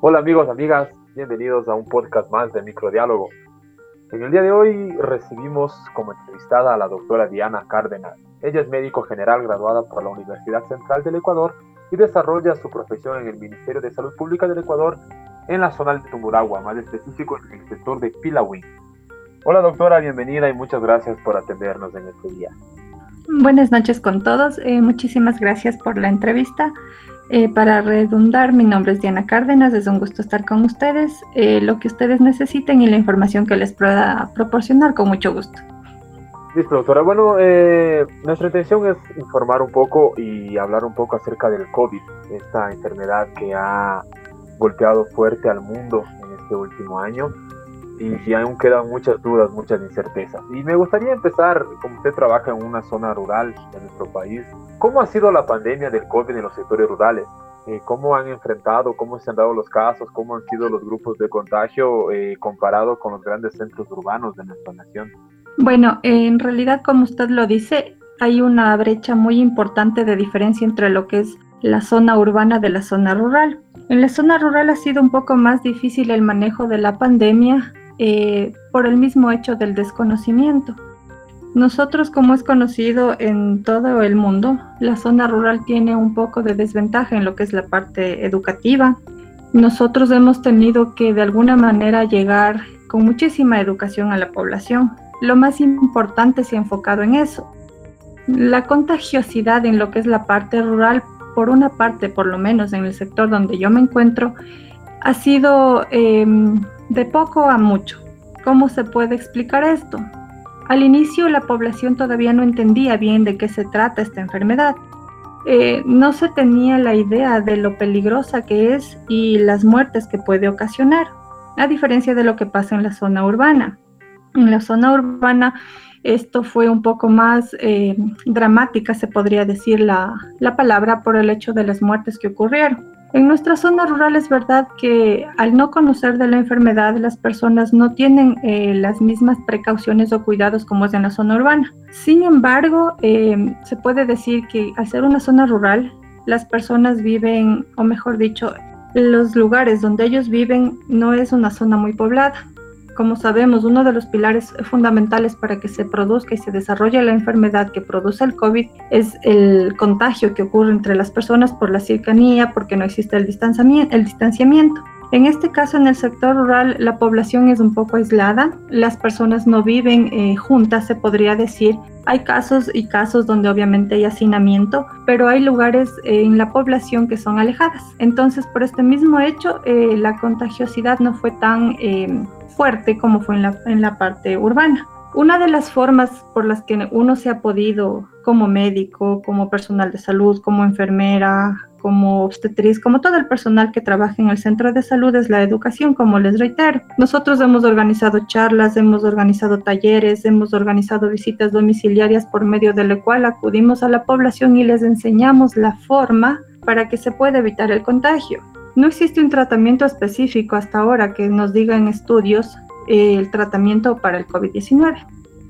Hola amigos, amigas, bienvenidos a un podcast más de Microdiálogo. En el día de hoy recibimos como entrevistada a la doctora Diana Cárdenas. Ella es médico general graduada por la Universidad Central del Ecuador y desarrolla su profesión en el Ministerio de Salud Pública del Ecuador en la zona de Tumuragua, más específico en el sector de Pilawin. Hola doctora, bienvenida y muchas gracias por atendernos en este día. Buenas noches con todos, eh, muchísimas gracias por la entrevista. Eh, para redundar, mi nombre es Diana Cárdenas, es un gusto estar con ustedes. Eh, lo que ustedes necesiten y la información que les pueda proporcionar, con mucho gusto. Listo, doctora. Bueno, eh, nuestra intención es informar un poco y hablar un poco acerca del COVID, esta enfermedad que ha golpeado fuerte al mundo en este último año y, aún quedan muchas dudas, muchas incertezas. Y me gustaría empezar, como usted trabaja en una zona rural de nuestro país, ¿cómo ha sido la pandemia del COVID en los sectores rurales? Eh, ¿Cómo han enfrentado, cómo se han dado los casos, cómo han sido los grupos de contagio eh, comparado con los grandes centros urbanos de nuestra nación? Bueno, en realidad, como usted lo dice, hay una brecha muy importante de diferencia entre lo que es la zona urbana de la zona rural. En la zona rural ha sido un poco más difícil el manejo de la pandemia eh, por el mismo hecho del desconocimiento. Nosotros, como es conocido en todo el mundo, la zona rural tiene un poco de desventaja en lo que es la parte educativa. Nosotros hemos tenido que de alguna manera llegar con muchísima educación a la población. Lo más importante se ha enfocado en eso. La contagiosidad en lo que es la parte rural, por una parte, por lo menos en el sector donde yo me encuentro, ha sido em, de poco a mucho. ¿Cómo se puede explicar esto? Al inicio la población todavía no entendía bien de qué se trata esta enfermedad. Eh, no se tenía la idea de lo peligrosa que es y las muertes que puede ocasionar, a diferencia de lo que pasa en la zona urbana. En la zona urbana esto fue un poco más eh, dramática, se podría decir la, la palabra, por el hecho de las muertes que ocurrieron. En nuestra zona rural es verdad que al no conocer de la enfermedad las personas no tienen eh, las mismas precauciones o cuidados como es en la zona urbana. Sin embargo, eh, se puede decir que al ser una zona rural, las personas viven, o mejor dicho, los lugares donde ellos viven no es una zona muy poblada. Como sabemos, uno de los pilares fundamentales para que se produzca y se desarrolle la enfermedad que produce el COVID es el contagio que ocurre entre las personas por la cercanía, porque no existe el distanciamiento. En este caso, en el sector rural, la población es un poco aislada, las personas no viven eh, juntas, se podría decir. Hay casos y casos donde obviamente hay hacinamiento, pero hay lugares eh, en la población que son alejadas. Entonces, por este mismo hecho, eh, la contagiosidad no fue tan fuerte como fue en la, en la parte urbana. Una de las formas por las que uno se ha podido, como médico, como personal de salud, como enfermera, como obstetriz, como todo el personal que trabaja en el centro de salud, es la educación, como les reitero. Nosotros hemos organizado charlas, hemos organizado talleres, hemos organizado visitas domiciliarias por medio de lo cual acudimos a la población y les enseñamos la forma para que se pueda evitar el contagio. No existe un tratamiento específico hasta ahora que nos diga en estudios eh, el tratamiento para el COVID-19.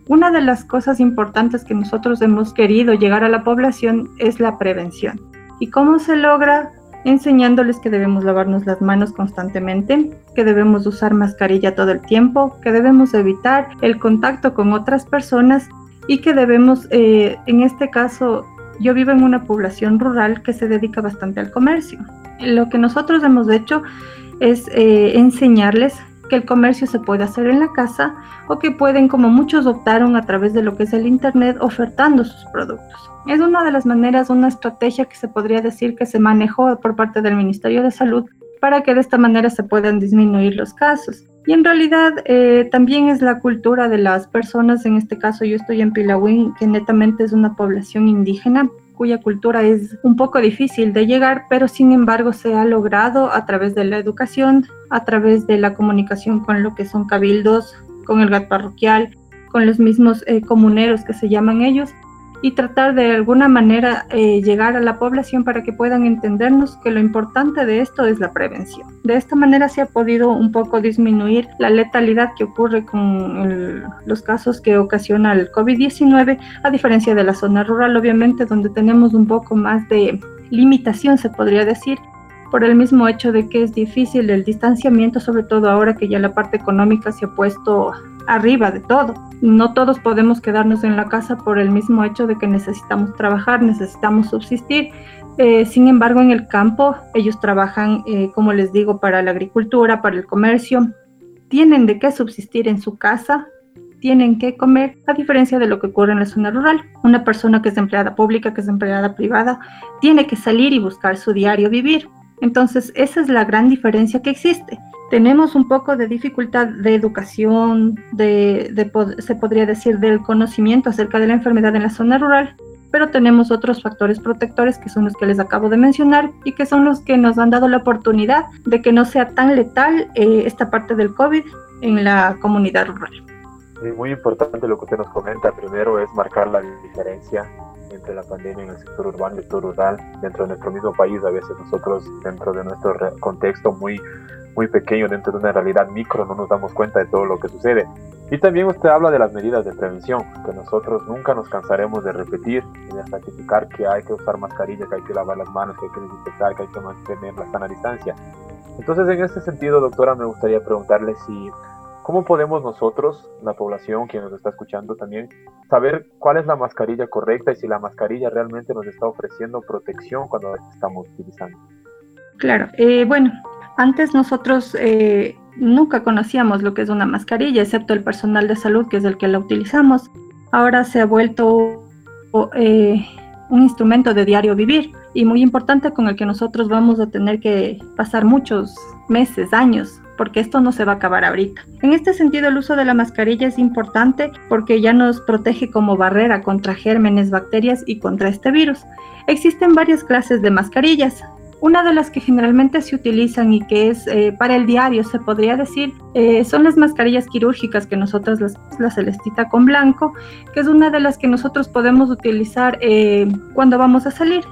Una de las cosas importantes que nosotros hemos querido llegar a la población es la prevención. ¿Y cómo se logra? Enseñándoles que debemos lavarnos las manos constantemente, que debemos usar mascarilla todo el tiempo, que debemos evitar el contacto con otras personas y que debemos, eh, en este caso, yo vivo en una población rural que se dedica bastante al comercio. Lo que nosotros hemos hecho es eh, enseñarles que el comercio se puede hacer en la casa o que pueden, como muchos optaron a través de lo que es el Internet, ofertando sus productos. Es una de las maneras, una estrategia que se podría decir que se manejó por parte del Ministerio de Salud para que de esta manera se puedan disminuir los casos. Y en realidad eh, también es la cultura de las personas, en este caso yo estoy en Pilawin, que netamente es una población indígena, cuya cultura es un poco difícil de llegar, pero sin embargo se ha logrado a través de la educación, a través de la comunicación con lo que son cabildos, con el GAT parroquial, con los mismos eh, comuneros que se llaman ellos, y tratar de alguna manera eh, llegar a la población para que puedan entendernos que lo importante de esto es la prevención. De esta manera se ha podido un poco disminuir la letalidad que ocurre con los casos que ocasiona el COVID-19, a diferencia de la zona rural, obviamente, donde tenemos un poco más de limitación, se podría decir, por el mismo hecho de que es difícil el distanciamiento, sobre todo ahora que ya la parte económica se ha puesto arriba de todo. No todos podemos quedarnos en la casa por el mismo hecho de que necesitamos trabajar, necesitamos subsistir. Eh, sin embargo, en el campo ellos trabajan, eh, como les digo, para la agricultura, para el comercio. Tienen de qué subsistir en su casa, tienen que comer, a diferencia de lo que ocurre en la zona rural. Una persona que es empleada pública, que es empleada privada, tiene que salir y buscar su diario vivir. Entonces, esa es la gran diferencia que existe. Tenemos un poco de dificultad de educación, de, se podría decir, del conocimiento acerca de la enfermedad en la zona rural, pero tenemos otros factores protectores que son los que les acabo de mencionar y que son los que nos han dado la oportunidad de que no sea tan letal eh, esta parte del COVID en la comunidad rural. muy importante lo que usted nos comenta. Primero es marcar la diferencia entre la pandemia en el sector urbano y sector rural dentro de nuestro mismo país. A veces nosotros, dentro de nuestro contexto muy, muy pequeño, dentro de una realidad micro, no nos damos cuenta de todo lo que sucede. Y también usted habla de las medidas de prevención, que nosotros nunca nos cansaremos de repetir y de ratificar que hay que usar mascarilla, que hay que lavar las manos, que hay que desinfectar, que hay que mantener la sana distancia. Entonces, en este sentido, doctora, me gustaría preguntarle si ¿Cómo podemos nosotros, la población, quien nos está escuchando también, saber cuál es la mascarilla correcta y si la mascarilla realmente nos está ofreciendo protección cuando la estamos utilizando? Claro, eh, bueno, antes nosotros eh, nunca conocíamos lo que es una mascarilla, excepto el personal de salud, que es el que la utilizamos. Ahora se ha vuelto eh, un instrumento de diario vivir y muy importante con el que nosotros vamos a tener que pasar muchos meses, años porque esto no se va a acabar ahorita. En este sentido, el uso de la mascarilla es importante porque ya nos protege como barrera contra gérmenes, bacterias y contra este virus. Existen varias clases de mascarillas. Una de las que generalmente se utilizan y que es eh, para el diario, se podría decir, eh, son las mascarillas quirúrgicas que nosotros, las, la celestita con blanco, que es una de las que nosotros podemos utilizar eh, cuando vamos a salir.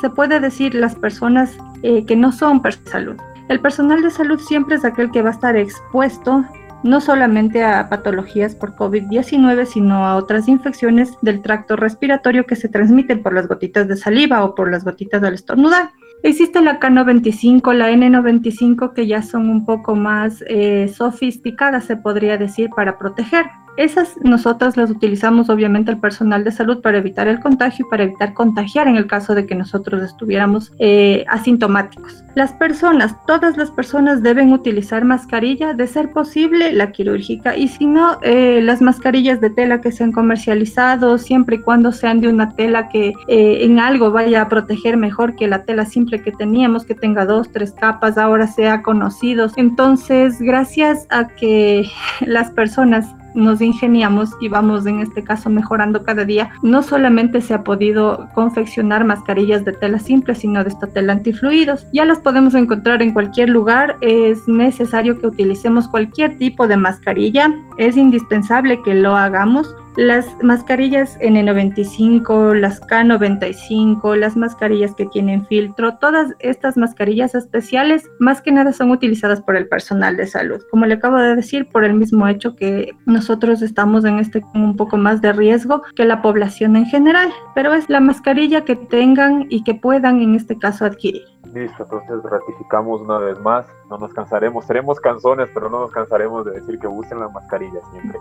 Se puede decir las personas que no son per salud. El personal de salud siempre es aquel que va a estar expuesto no solamente a patologías por COVID-19, sino a otras infecciones del tracto respiratorio que se transmiten por las gotitas de saliva o por las gotitas del estornudar. Existe la K95, la N95, que ya son un poco más eh, sofisticadas, se podría decir, para proteger. Esas nosotras las utilizamos obviamente el personal de salud para evitar el contagio y para evitar contagiar en el caso de que nosotros estuviéramos eh, asintomáticos. Las personas, todas las personas deben utilizar mascarilla, de ser posible la quirúrgica y si no, eh, las mascarillas de tela que se han comercializado, siempre y cuando sean de una tela que eh, en algo vaya a proteger mejor que la tela simple que teníamos, que tenga dos, tres capas, ahora sea conocido. Entonces, gracias a que las personas nos ingeniamos y vamos en este caso mejorando cada día, no solamente se ha podido confeccionar mascarillas de tela simple, sino de esta tela antifluidos. Ya las podemos encontrar en cualquier lugar, es necesario que utilicemos cualquier tipo de mascarilla, es indispensable que lo hagamos las mascarillas N95, las K95, las mascarillas que tienen filtro, todas estas mascarillas especiales más que nada son utilizadas por el personal de salud. Como le acabo de decir, por el mismo hecho que nosotros estamos en este un poco más de riesgo que la población en general, pero es la mascarilla que tengan y que puedan en este caso adquirir. Listo, entonces ratificamos una vez más, no nos cansaremos, seremos canzones, pero no nos cansaremos de decir que usen la mascarilla siempre.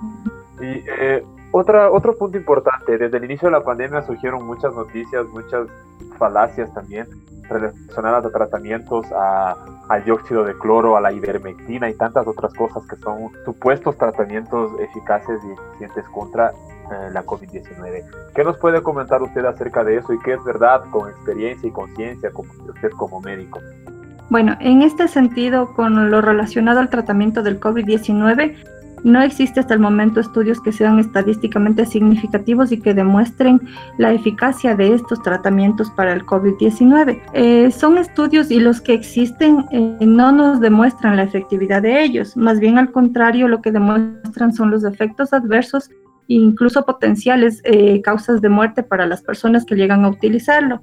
Y eh, otra, otro punto importante, desde el inicio de la pandemia surgieron muchas noticias, muchas falacias también relacionadas a tratamientos a, al dióxido de cloro, a la ivermectina y tantas otras cosas que son supuestos tratamientos eficaces y eficientes contra eh, la COVID-19. ¿Qué nos puede comentar usted acerca de eso y qué es verdad con experiencia y conciencia como usted como médico? Bueno, en este sentido, con lo relacionado al tratamiento del COVID-19, no existe hasta el momento estudios que sean estadísticamente significativos y que demuestren la eficacia de estos tratamientos para el COVID-19. Eh, son estudios y los que existen eh, no nos demuestran la efectividad de ellos, más bien al contrario, lo que demuestran son los efectos adversos incluso potenciales eh, causas de muerte para las personas que llegan a utilizarlo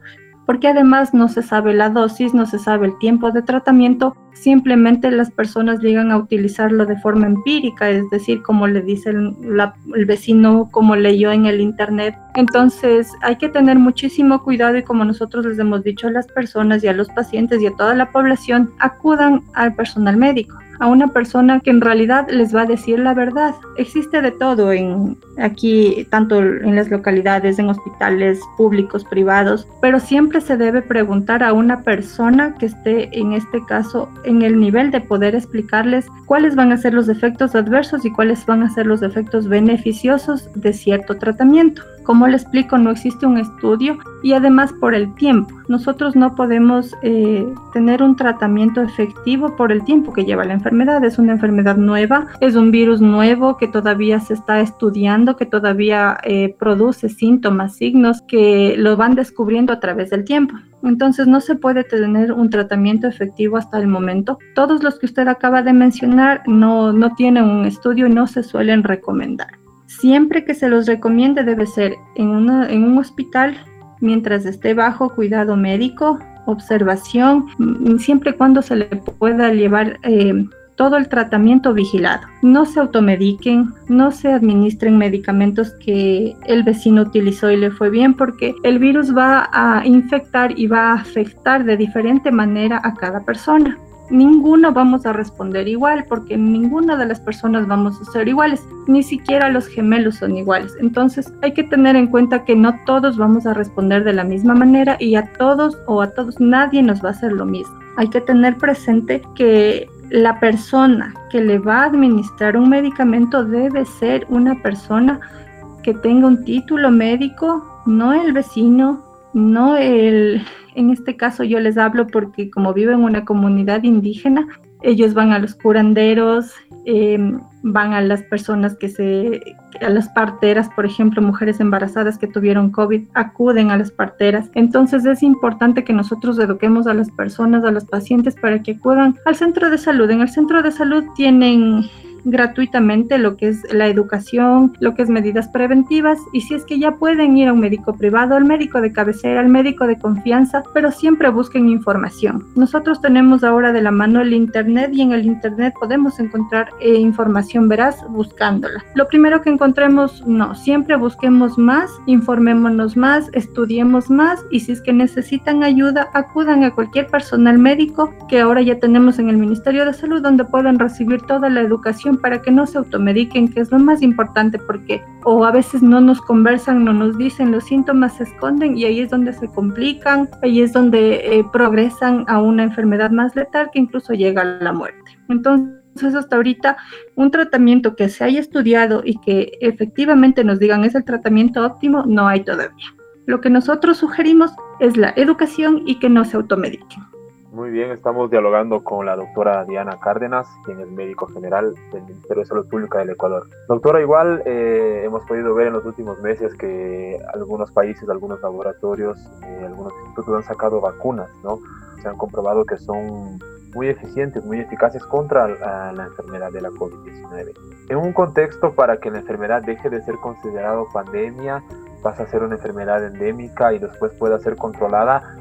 porque además no se sabe la dosis, no se sabe el tiempo de tratamiento, simplemente las personas llegan a utilizarlo de forma empírica, es decir, como le dice el, vecino, como leyó en el internet. Entonces hay que tener muchísimo cuidado y como nosotros les hemos dicho a las personas y a los pacientes y a toda la población, acudan al personal médico a una persona que en realidad les va a decir la verdad. Existe de todo en aquí, tanto en las localidades, en hospitales públicos, privados, pero siempre se debe preguntar a una persona que esté en este caso en el nivel de poder explicarles cuáles van a ser los efectos adversos y cuáles van a ser los efectos beneficiosos de cierto tratamiento. Como le explico, no existe un estudio y además por el tiempo. Nosotros no podemos eh, tener un tratamiento efectivo por el tiempo que lleva la enfermedad. Es una enfermedad nueva, es un virus nuevo que todavía se está estudiando, que todavía eh, produce síntomas, signos que lo van descubriendo a través del tiempo. Entonces no se puede tener un tratamiento efectivo hasta el momento. Todos los que usted acaba de mencionar no, no tienen un estudio y no se suelen recomendar. Siempre que se los recomiende debe ser en, un hospital mientras esté bajo cuidado médico, observación, mm, siempre cuando se le pueda llevar eh, todo el tratamiento vigilado. No se automediquen, no se administren medicamentos que el vecino utilizó y le fue bien porque el virus va a infectar y va a afectar de diferente manera a cada persona ninguno vamos a responder igual porque ninguna de las personas vamos a ser iguales, ni siquiera los gemelos son iguales. Entonces hay que tener en cuenta que no todos vamos a responder de la misma manera y a todos o a todos nadie nos va a hacer lo mismo. Hay que tener presente que la persona que le va a administrar un medicamento debe ser una persona que tenga un título médico, no el vecino, no el en este caso yo les hablo porque como vivo en una comunidad indígena, ellos van a los curanderos, em, van a las personas que se, a las parteras, por ejemplo, mujeres embarazadas que tuvieron COVID, acuden a las parteras. Entonces es importante que nosotros eduquemos a las personas, a los pacientes para que acudan al centro de salud. En el centro de salud tienen gratuitamente lo que es la educación, lo que es medidas preventivas y si es que ya pueden ir a un médico privado, al médico de cabecera, al médico de confianza, pero siempre busquen información. Nosotros tenemos ahora de la mano el Internet y en el Internet podemos encontrar eh, información veraz buscándola. Lo primero que encontremos, no, siempre busquemos más, informémonos más, estudiemos más y si es que necesitan ayuda, acudan a cualquier personal médico que ahora ya tenemos en el Ministerio de Salud donde puedan recibir toda la educación para que no se automediquen, que es lo más importante porque o a veces no nos conversan, no nos dicen, los síntomas se esconden y ahí es donde se complican, ahí es donde eh, progresan a una enfermedad más letal que incluso llega a la muerte. Entonces, hasta ahorita un tratamiento que se haya estudiado y que efectivamente nos digan es el tratamiento óptimo, no hay todavía. Lo que nosotros sugerimos es la educación y que no se automediquen. Muy bien, estamos dialogando con la doctora Diana Cárdenas, quien es médico general del Ministerio de Salud Pública del Ecuador. Doctora, igual eh, hemos podido ver en los últimos meses que algunos países, algunos laboratorios, eh, algunos institutos han sacado vacunas, ¿no? Se han comprobado que son muy eficientes, muy eficaces contra la, la enfermedad de la COVID-19. En un contexto para que la enfermedad deje de ser considerado pandemia, pasa a ser una enfermedad endémica y después pueda ser controlada,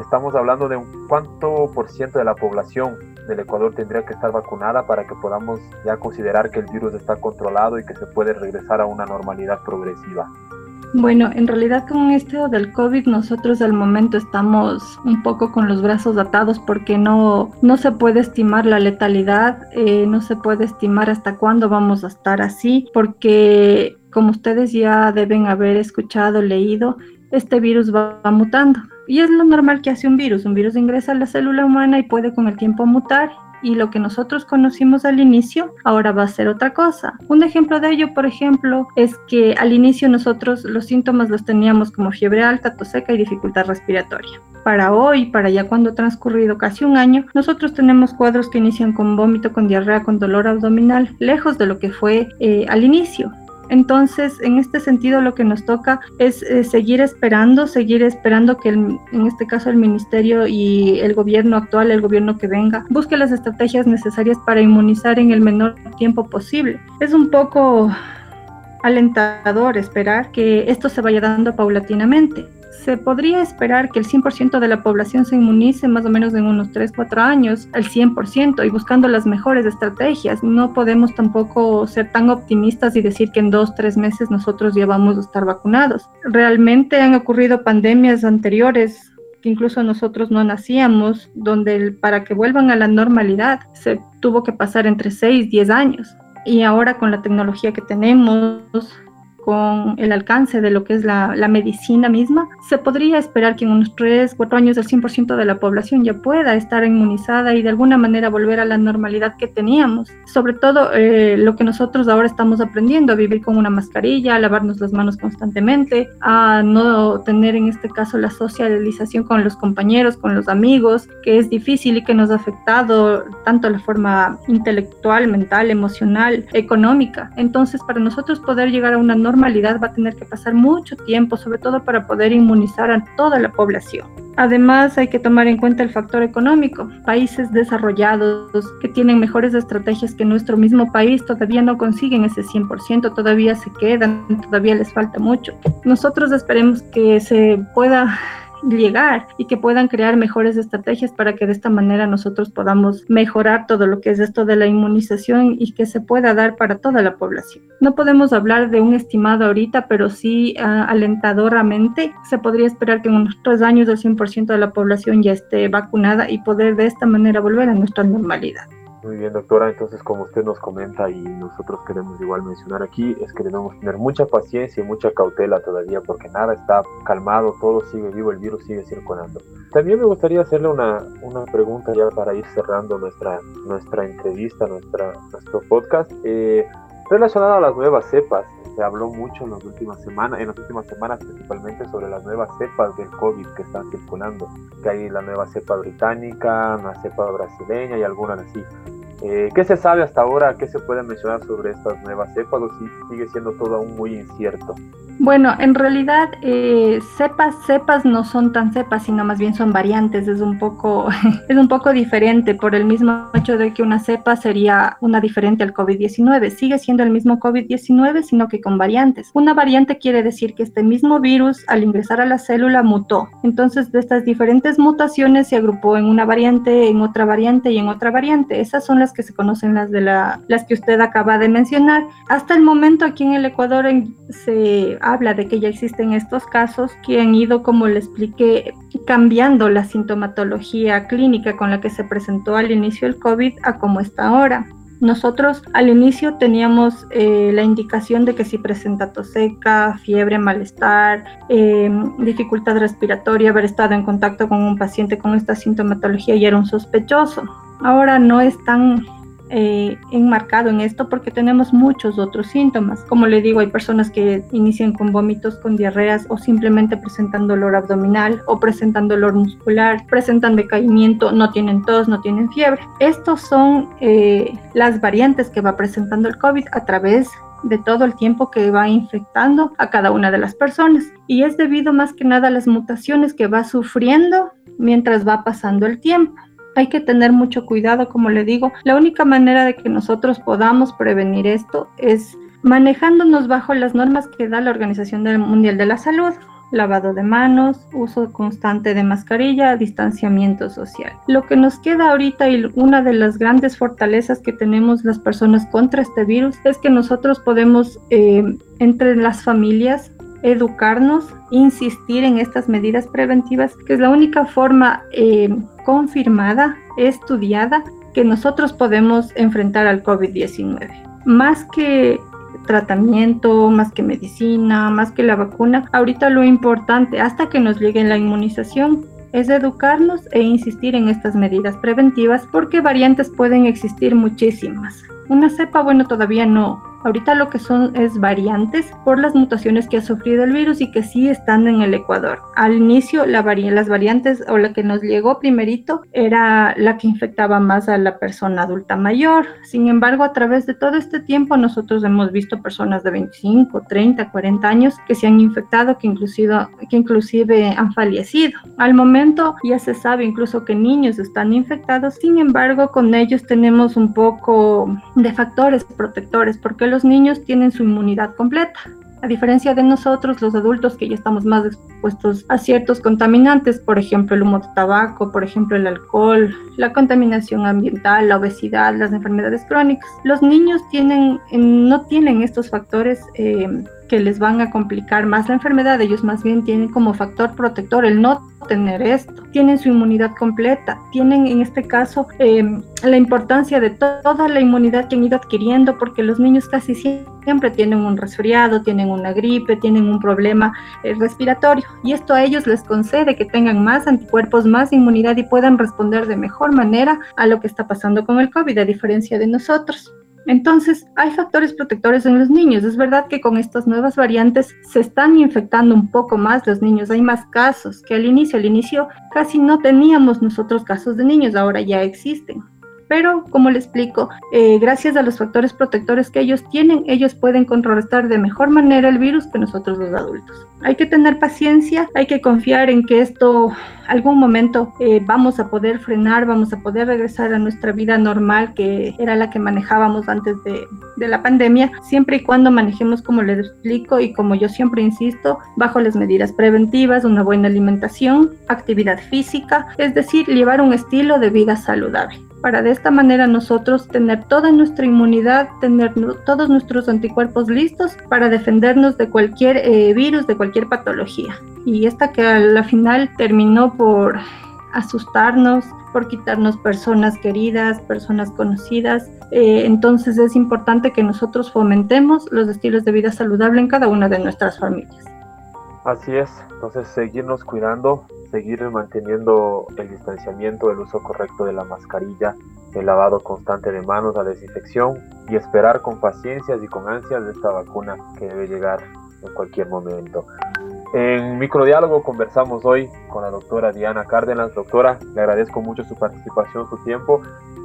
estamos hablando de un cuánto por ciento de la población del Ecuador tendría que estar vacunada para que podamos ya considerar que el virus está controlado y que se puede regresar a una normalidad progresiva. Bueno, en realidad con esto del COVID nosotros al momento estamos un poco con los brazos atados porque no, no se puede estimar la letalidad, eh, no se puede estimar hasta cuándo vamos a estar así, porque como ustedes ya deben haber escuchado, leído, este virus va mutando. Y es lo normal que hace un virus. Un virus ingresa a la célula humana y puede con el tiempo mutar. Y lo que nosotros conocimos al inicio, ahora va a ser otra cosa. Un ejemplo de ello, por ejemplo, es que al inicio nosotros los síntomas los teníamos como fiebre alta, tos seca y dificultad respiratoria. Para hoy, para ya cuando ha transcurrido casi un año, nosotros tenemos cuadros que inician con vómito, con diarrea, con dolor abdominal, lejos de lo que fue eh, al inicio. Entonces, en este sentido, lo que nos toca es eh, seguir esperando, seguir esperando que en este caso el ministerio y el gobierno actual, el gobierno que venga, busque las estrategias necesarias para inmunizar en el menor tiempo posible. Es un poco alentador esperar que esto se vaya dando paulatinamente se podría esperar que el 100% de la población se inmunice más o menos en unos 3, 4 años, al 100%, y buscando las mejores estrategias. No podemos tampoco ser tan optimistas y decir que en 2, 3 meses nosotros ya vamos a estar vacunados. Realmente han ocurrido pandemias anteriores que incluso nosotros no nacíamos, donde para que vuelvan a la normalidad se tuvo que pasar entre 6, 10 años. Y ahora con la tecnología que tenemos, con el alcance de lo que es la, la, medicina misma, se podría esperar que en unos 3, 4 años el 100% de la población ya pueda estar inmunizada y de alguna manera volver a la normalidad que teníamos. Sobre todo eh, lo que nosotros ahora estamos aprendiendo, a vivir con una mascarilla, a lavarnos las manos constantemente, a no tener en este caso la socialización con los compañeros, con los amigos, que es difícil y que nos ha afectado tanto la forma intelectual, mental, emocional, económica. Entonces, para nosotros poder llegar a una normalidad va a tener que pasar mucho tiempo, sobre todo para poder inmunizar a toda la población. Además, hay que tomar en cuenta el factor económico. Países desarrollados que tienen mejores estrategias que nuestro mismo país todavía no consiguen ese 100%, todavía se quedan, todavía les falta mucho. Nosotros esperemos que se pueda llegar y que puedan crear mejores estrategias para que de esta manera nosotros podamos mejorar todo lo que es esto de la inmunización y que se pueda dar para toda la población. No podemos hablar de un estimado ahorita, pero sí uh, alentadoramente se podría esperar que en unos tres años el 100% de la población ya esté vacunada y poder de esta manera volver a nuestra normalidad. Muy bien, doctora. Entonces, como usted nos comenta y nosotros queremos igual mencionar aquí, es que debemos tener mucha paciencia y mucha cautela todavía porque nada está calmado, todo sigue vivo, el virus sigue circulando. También me gustaría hacerle una, una pregunta ya para ir cerrando nuestra, nuestra entrevista, nuestra, nuestro podcast, eh, relacionada a las nuevas cepas. Se habló mucho en las últimas semanas, en las últimas semanas principalmente sobre las nuevas cepas del COVID que están circulando, que hay la nueva cepa británica, una cepa brasileña y algunas así. Eh, ¿Qué se sabe hasta ahora? ¿Qué se puede mencionar sobre estas nuevas cepas o si sigue siendo todo aún muy incierto? Bueno, en realidad eh, cepas, cepas no son tan cepas, sino más bien son variantes. Es un poco, es un poco diferente por el mismo hecho de que una cepa sería una diferente al COVID-19. Sigue siendo el mismo COVID-19, sino que con variantes. Una variante quiere decir que este mismo virus, al ingresar a la célula, mutó. Entonces, de estas diferentes mutaciones se agrupó en una variante, en otra variante y en otra variante. Esas son las que se conocen, las de la, las que usted acaba de mencionar. Hasta el momento aquí en el Ecuador se habla de que ya existen estos casos que han ido, como le expliqué, cambiando la sintomatología clínica con la que se presentó al inicio el COVID a como está ahora. Nosotros al inicio teníamos eh, la indicación de que si presenta tos seca, fiebre, malestar, em, dificultad respiratoria, haber estado en contacto con un paciente con esta sintomatología y era un sospechoso. Ahora no es tan eh, enmarcado en esto porque tenemos muchos otros síntomas. Como le digo, hay personas que inician con vómitos, con diarreas o simplemente presentan dolor abdominal o presentan dolor muscular, presentan decaimiento, no tienen tos, no tienen fiebre. Estos son eh, las variantes que va presentando el COVID a través de todo el tiempo que va infectando a cada una de las personas. Y es debido más que nada a las mutaciones que va sufriendo mientras va pasando el tiempo. Hay que tener mucho cuidado, como le digo. La única manera de que nosotros podamos prevenir esto es manejándonos bajo las normas que da la Organización Mundial de la Salud. Lavado de manos, uso constante de mascarilla, distanciamiento social. Lo que nos queda ahorita y una de las grandes fortalezas que tenemos las personas contra este virus es que nosotros podemos eh, entre las familias educarnos, insistir en estas medidas preventivas, que es la única forma eh, confirmada, estudiada, que nosotros podemos enfrentar al COVID-19. Más que tratamiento, más que medicina, más que la vacuna, ahorita lo importante, hasta que nos llegue la inmunización, es educarnos e insistir en estas medidas preventivas porque variantes pueden existir muchísimas. Una cepa, bueno, todavía no, Ahorita lo que son es variantes por las mutaciones que ha sufrido el virus y que sí están en el Ecuador. Al inicio la las variantes o la que nos llegó primerito era la que infectaba más a la persona adulta mayor. Sin embargo, a través de todo este tiempo nosotros hemos visto personas de 25, 30, 40 años que se han infectado, que inclusive, que inclusive han fallecido. Al momento ya se sabe incluso que niños están infectados, sin embargo con ellos tenemos un poco de factores protectores porque los niños tienen su inmunidad completa. A diferencia de nosotros, los adultos que ya estamos más expuestos a ciertos contaminantes, por ejemplo el humo de tabaco, por ejemplo el alcohol, la contaminación ambiental, la obesidad, las enfermedades crónicas, los niños tienen, no tienen estos factores eh, que les van a complicar más la enfermedad, ellos más bien tienen como factor protector el no tener esto, tienen su inmunidad completa, tienen en este caso em, la importancia de toda la inmunidad que han ido adquiriendo, porque los niños casi siempre tienen un resfriado, tienen una gripe, tienen un problema eh, respiratorio, y esto a ellos les concede que tengan más anticuerpos, más inmunidad y puedan responder de mejor manera a lo que está pasando con el COVID, a diferencia de nosotros. Entonces, hay factores protectores en los niños. Es verdad que con estas nuevas variantes se están infectando un poco más los niños. Hay más casos que al inicio. Al inicio casi no teníamos nosotros casos de niños, ahora ya existen. Pero, como le explico, eh, gracias a los factores protectores que ellos tienen, ellos pueden contrarrestar de mejor manera el virus que nosotros los adultos. Hay que tener paciencia, hay que confiar en que esto algún momento eh, vamos a poder frenar, vamos a poder regresar a nuestra vida normal que era la que manejábamos antes de, de la pandemia, siempre y cuando manejemos como les explico y como yo siempre insisto, bajo las medidas preventivas, una buena alimentación, actividad física, es decir, llevar un estilo de vida saludable para de esta manera nosotros tener toda nuestra inmunidad, tener todos nuestros anticuerpos listos para defendernos de cualquier eh, virus, de cualquier patología. Y esta que a la final terminó por asustarnos, por quitarnos personas queridas, personas conocidas. Eh, entonces es importante que nosotros fomentemos los estilos de vida saludable en cada una de nuestras familias. Así es, entonces seguirnos cuidando, seguir manteniendo el distanciamiento, el uso correcto de la mascarilla, el lavado constante de manos, la desinfección y esperar con paciencia y con ansias esta vacuna que debe llegar en cualquier momento. En microdiálogo conversamos hoy con la doctora Diana Cárdenas. Doctora, le agradezco mucho su participación, su tiempo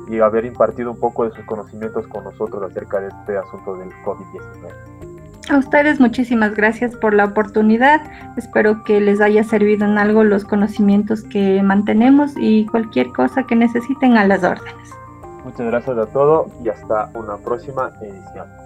y haber impartido un poco de sus conocimientos con nosotros acerca de este asunto del COVID-19. A ustedes muchísimas gracias por la oportunidad. Espero que les haya servido en algo los conocimientos que mantenemos y cualquier cosa que necesiten a las órdenes. Muchas gracias a todos y hasta una próxima edición.